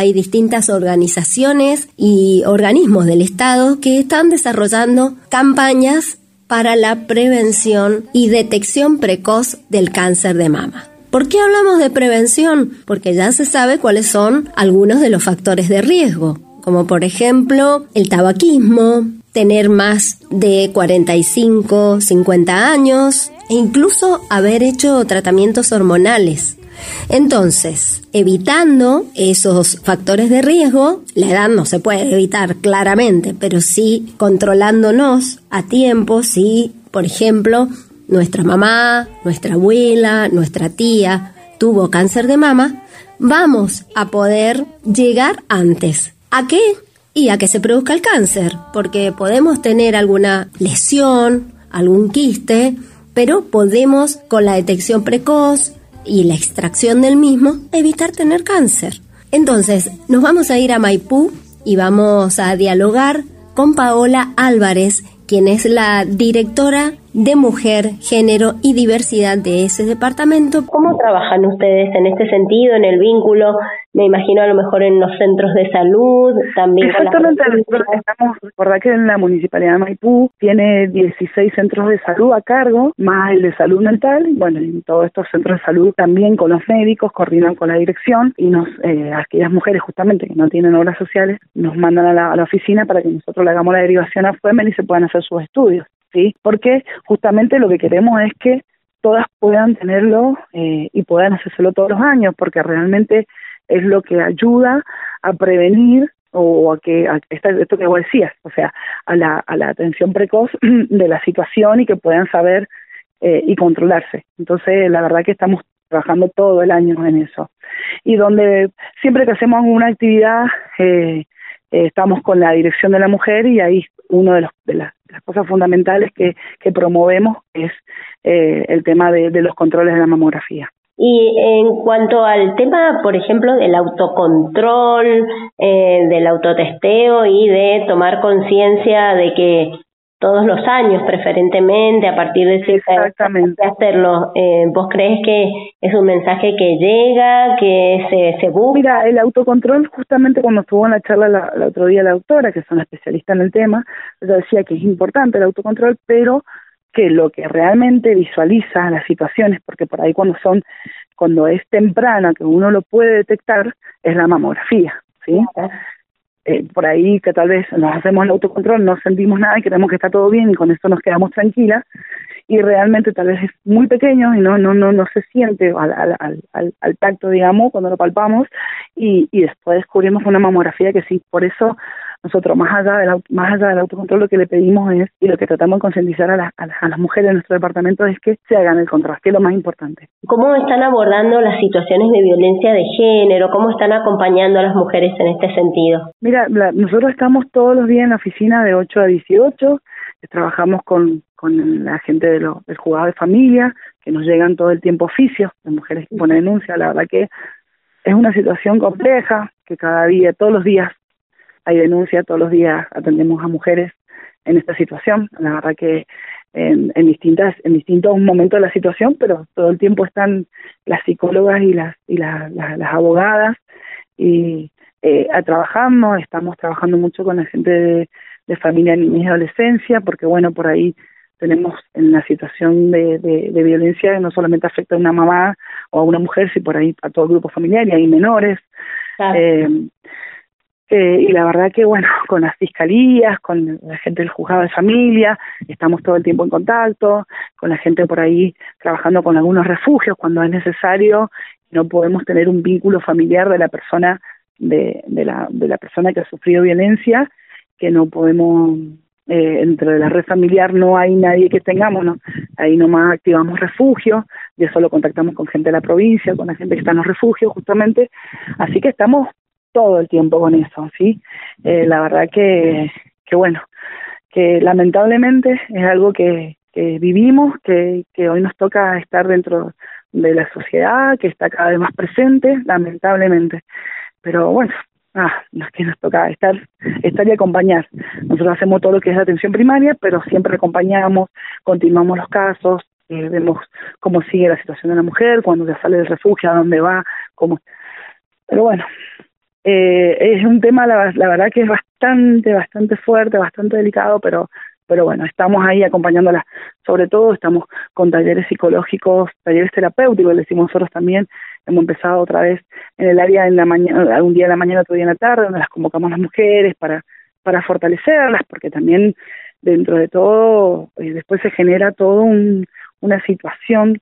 hay distintas organizaciones y organismos del Estado que están desarrollando campañas para la prevención y detección precoz del cáncer de mama. ¿Por qué hablamos de prevención? Porque ya se sabe cuáles son algunos de los factores de riesgo, como por ejemplo el tabaquismo, tener más de 45, 50 años e incluso haber hecho tratamientos hormonales. Entonces, evitando esos factores de riesgo, la edad no se puede evitar claramente, pero sí controlándonos a tiempo, si, por ejemplo, nuestra mamá, nuestra abuela, nuestra tía tuvo cáncer de mama, vamos a poder llegar antes. ¿A qué? Y a que se produzca el cáncer, porque podemos tener alguna lesión, algún quiste, pero podemos con la detección precoz, y la extracción del mismo, evitar tener cáncer. Entonces, nos vamos a ir a Maipú y vamos a dialogar con Paola Álvarez, quien es la directora de Mujer, Género y Diversidad de ese departamento. ¿Cómo trabajan ustedes en este sentido, en el vínculo me imagino a lo mejor en los centros de salud, también Exactamente, nosotros estamos, recordar que en la Municipalidad de Maipú tiene 16 centros de salud a cargo, más el de salud mental, bueno, en todos estos centros de salud también con los médicos, coordinan con la dirección y nos, eh, aquellas mujeres justamente que no tienen obras sociales, nos mandan a la, oficina para que nosotros le hagamos la derivación a FUEMEN y se puedan hacer sus estudios, ¿sí? Porque justamente lo que queremos es que todas puedan tenerlo eh, y puedan hacérselo todos los años, porque realmente es lo que ayuda a prevenir o a que a esto que vos decías, o sea, a la, a la atención precoz de la situación y que puedan saber eh, y controlarse. Entonces, la verdad que estamos trabajando todo el año en eso. Y donde siempre que hacemos una actividad, eh, eh, estamos con la dirección de la mujer y ahí uno de, de, las, cosas fundamentales que, promovemos es el tema de los controles de la mamografía. Y en cuanto al tema, por ejemplo, del autocontrol, eh, del autotesteo y de tomar conciencia de que todos los años, preferentemente, a partir de cierta Exactamente. hacerlo. Eh, ¿Vos crees que es un mensaje que llega, que se, se busca? Mira, el autocontrol, justamente cuando estuvo en la charla la, el otro día la doctora, que es una especialista en el tema, ella decía que es importante el autocontrol, pero que lo que realmente visualiza las situaciones, porque por ahí cuando son, cuando es temprana, que uno lo puede detectar, es la mamografía, ¿sí? Eh, por ahí que tal vez nos hacemos el autocontrol, no sentimos nada y creemos que está todo bien y con esto nos quedamos tranquilas y realmente tal vez es muy pequeño y no no no no se siente al, al, al, al tacto digamos cuando lo palpamos y, y después descubrimos una mamografía que sí por eso nosotros, más allá, del, más allá del autocontrol, lo que le pedimos es, y lo que tratamos de concientizar a, a, las mujeres de nuestro departamento es que se hagan el control, que es lo más importante. ¿Cómo están abordando las situaciones de violencia de género? ¿Cómo están acompañando a las mujeres en este sentido? Mira, nosotros estamos todos los días en la oficina de 8 a 18, trabajamos con, con la gente de lo, del juzgado de familia, que nos llegan todo el tiempo oficios de mujeres que ponen denuncia. La verdad que es una situación compleja, que cada día, todos los días hay denuncia, todos los días atendemos a mujeres en esta situación. La verdad que en, en, distintas en distintos momentos de la situación, pero todo el tiempo están las psicólogas y las y las abogadas y eh, trabajando, estamos trabajando mucho con la gente de, de familia, niñez y adolescencia, porque bueno, por ahí tenemos en la situación de, de, de, violencia no solamente afecta a una mamá o a una mujer, sino por ahí a todo el grupo familiar y hay menores. Eh, eh, y la verdad que, bueno, con las fiscalías, con la gente del juzgado de familia, estamos todo el tiempo en contacto, con la gente por ahí trabajando con algunos refugios cuando es necesario, no podemos tener un vínculo familiar de la persona de, de la de la persona que ha sufrido violencia, que no podemos eh, entre la red familiar no hay nadie que tengamos, ¿no? ahí nomás activamos refugios, y eso lo contactamos con gente de la provincia, con la gente que está en los refugios justamente, así que estamos todo el tiempo con eso, ¿sí? Eh, la verdad que, que bueno, que lamentablemente es algo que, que vivimos, que, que hoy nos toca estar dentro de la sociedad, que está cada vez más presente, lamentablemente. Pero bueno, ah, nos que nos toca estar, estar y acompañar. Nosotros hacemos todo lo que es atención primaria, pero siempre acompañamos, continuamos los casos, eh, vemos cómo sigue la situación de la mujer, cuando ya sale del refugio, a dónde va, cómo. Pero bueno, eh, es un tema, la, la, verdad que es bastante, bastante fuerte, bastante delicado, pero, pero bueno, estamos ahí acompañándolas. Sobre todo estamos con talleres psicológicos, talleres terapéuticos, le decimos nosotros también. Hemos empezado otra vez en el área en la mañana, un día en la mañana, otro día en la tarde, donde las convocamos las mujeres para, para fortalecerlas, porque también dentro de todo, eh, después se genera todo un, una situación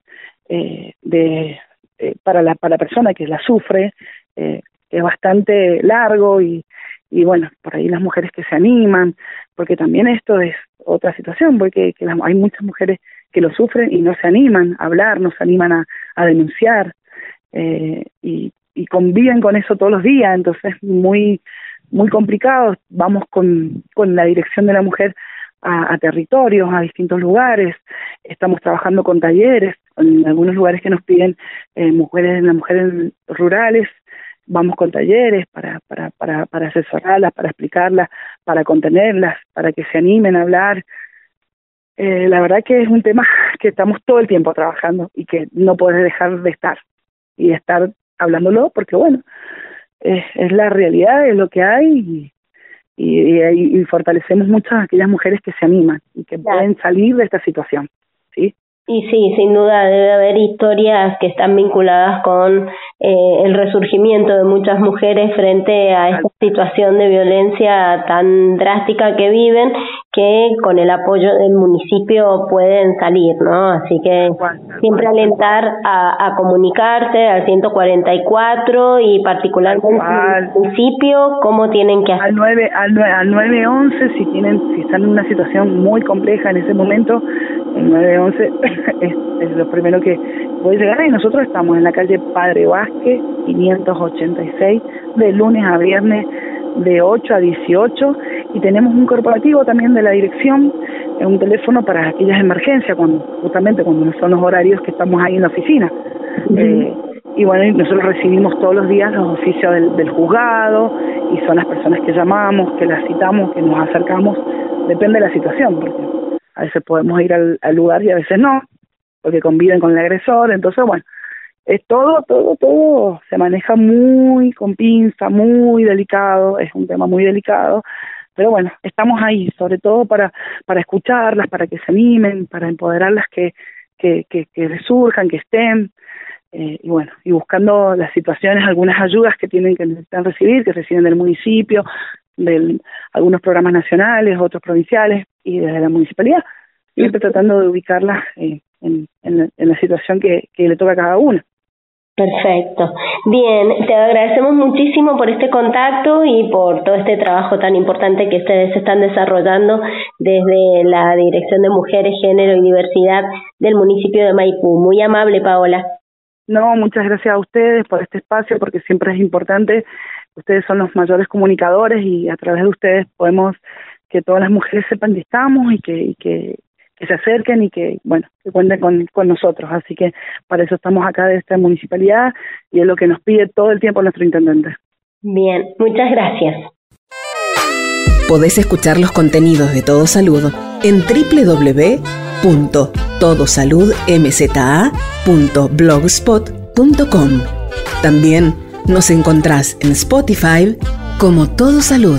eh, de eh, para la para la persona que la sufre eh, es bastante largo y, y bueno por ahí las mujeres que se animan porque también esto es otra situación porque que hay muchas mujeres que lo sufren y no se animan a hablar no se animan a, a denunciar eh, y, y conviven con eso todos los días entonces muy muy complicado vamos con con la dirección de la mujer a, territorios, a distintos lugares. Estamos trabajando con talleres, en algunos lugares que nos piden eh, mujeres, las mujeres rurales, vamos con talleres para, para, para, para asesorarlas, para explicarlas, para contenerlas, para que se animen a hablar. Eh, la verdad que es un tema que estamos todo el tiempo trabajando y que no puedes dejar de estar y de estar hablándolo porque bueno, es, es la realidad, es lo que hay y, y, y, fortalecemos mucho a aquellas mujeres que se animan y que pueden salir de esta situación, ¿sí? Y sí, sin duda debe haber historias que están vinculadas con eh, el resurgimiento de muchas mujeres frente a esta situación de violencia tan drástica que viven, que con el apoyo del municipio pueden salir, ¿no? Así que siempre alentar a, a comunicarse al 144 y particularmente al municipio, cómo tienen que hacer. Al 9, al, al 911, si, tienen, si están en una situación muy compleja en ese momento, el 911 es, es, lo primero que puede llegar y nosotros estamos en la calle Padre Vázquez 586 de lunes a viernes de 8 a 18 y tenemos un corporativo también de la dirección, un teléfono para aquellas emergencias, cuando justamente cuando son los horarios que estamos ahí en la oficina. eh, y bueno, nosotros recibimos todos los días los oficios del, del juzgado y son las personas que llamamos, que las citamos, que nos acercamos, depende de la situación, porque a veces podemos ir al, al lugar y a veces no, porque conviven con el agresor, entonces bueno, es todo, todo, todo se maneja muy con pinza, muy delicado, es un tema muy delicado, pero bueno, estamos ahí, sobre todo para, para escucharlas, para que se animen, para empoderarlas que, que, que, que resurjan, que estén, eh, y bueno, y buscando las situaciones, algunas ayudas que tienen que necesitan recibir, que reciben del municipio, de algunos programas nacionales, otros provinciales y desde la municipalidad, siempre tratando de ubicarlas eh, en, en, en, la situación que, que le toca a cada una. Perfecto. Bien, te agradecemos muchísimo por este contacto y por todo este trabajo tan importante que ustedes están desarrollando desde la Dirección de Mujeres, Género y Diversidad del municipio de Maipú. Muy amable, Paola. No, muchas gracias a ustedes por este espacio, porque siempre es importante. Ustedes son los mayores comunicadores y a través de ustedes podemos que todas las mujeres sepan que estamos y que, y que, que se acerquen y que, bueno, que cuenten con, con nosotros. Así que para eso estamos acá de esta municipalidad y es lo que nos pide todo el tiempo nuestro intendente. Bien, muchas gracias. Podés escuchar los contenidos de Todo Salud en www.todosaludmza.blogspot.com. También nos encontrás en Spotify como Todo Salud.